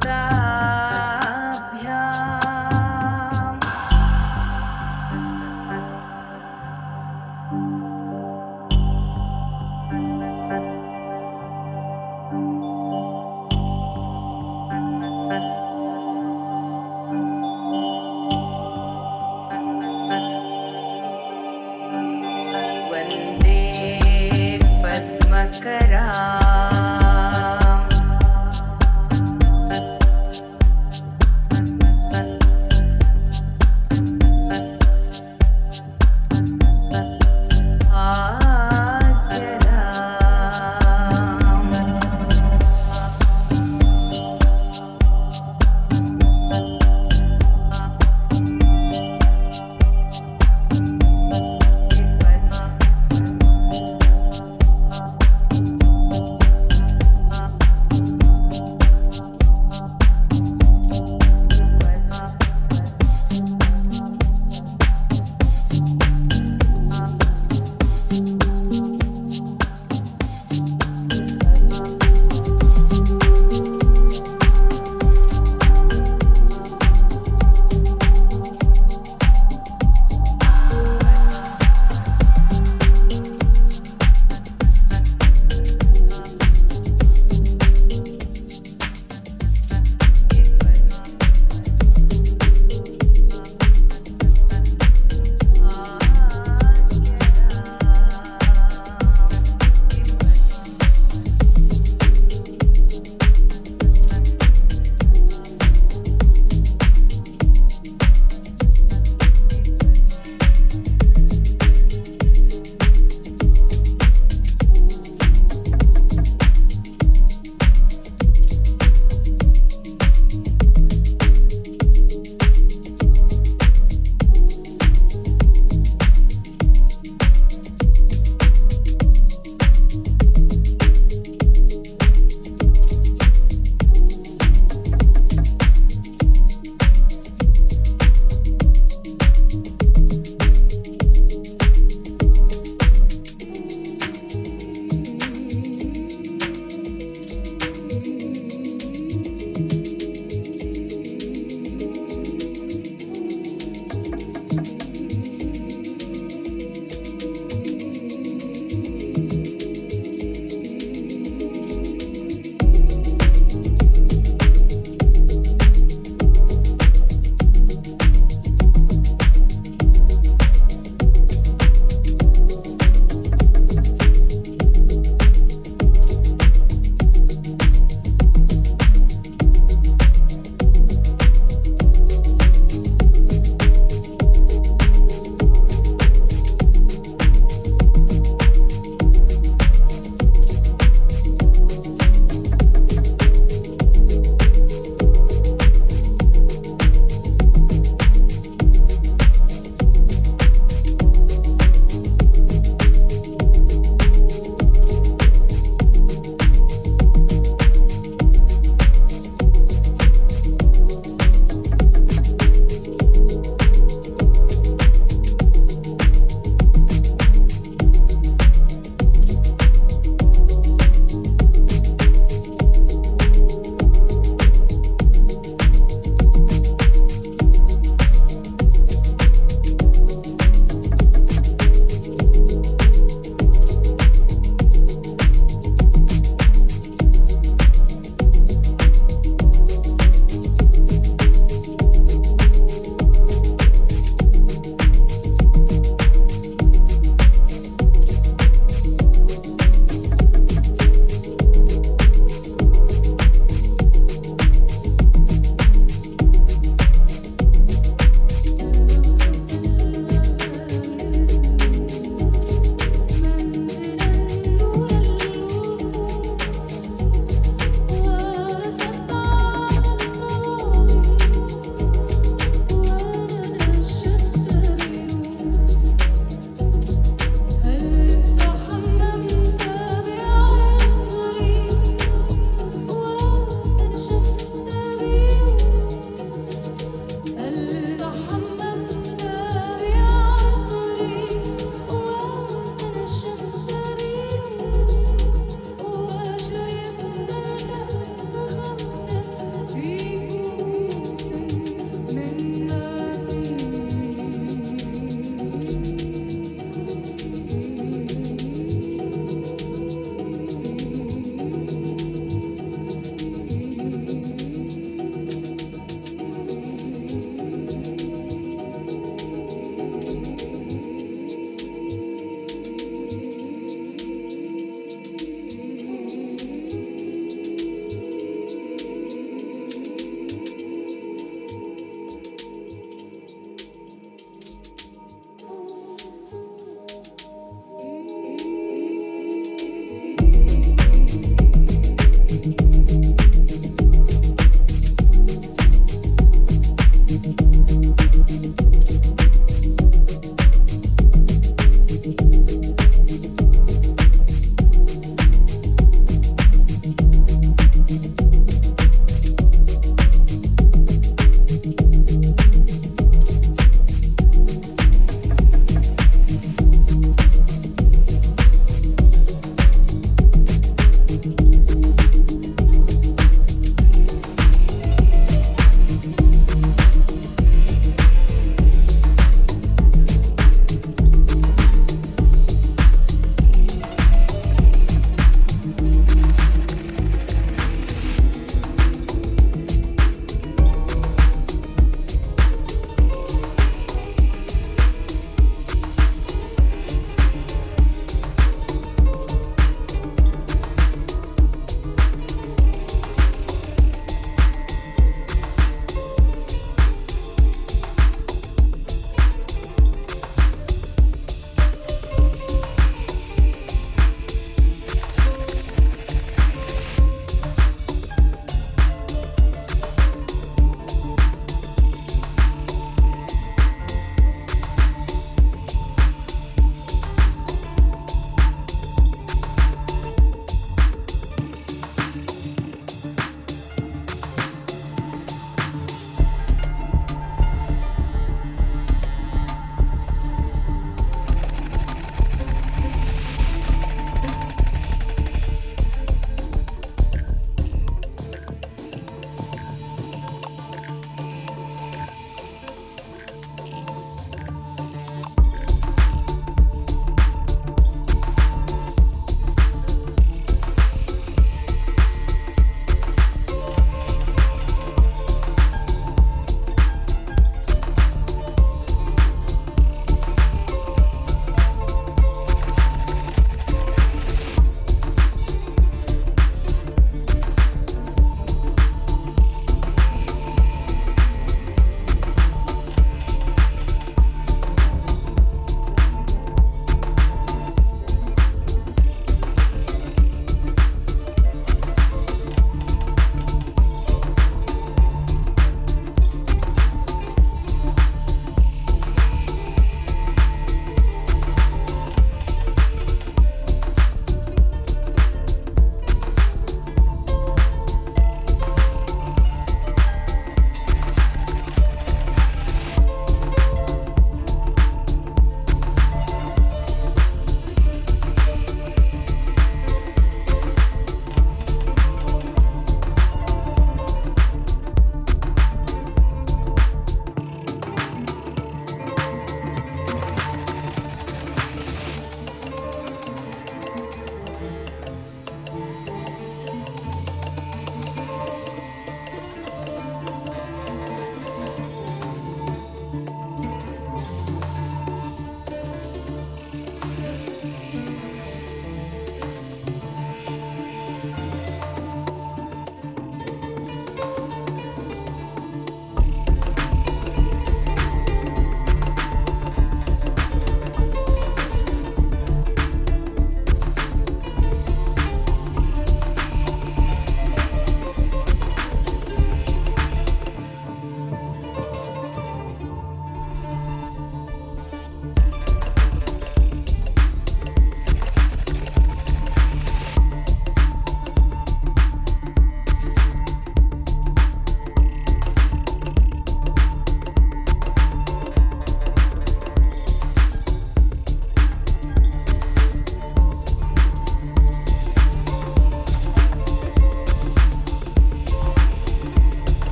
That.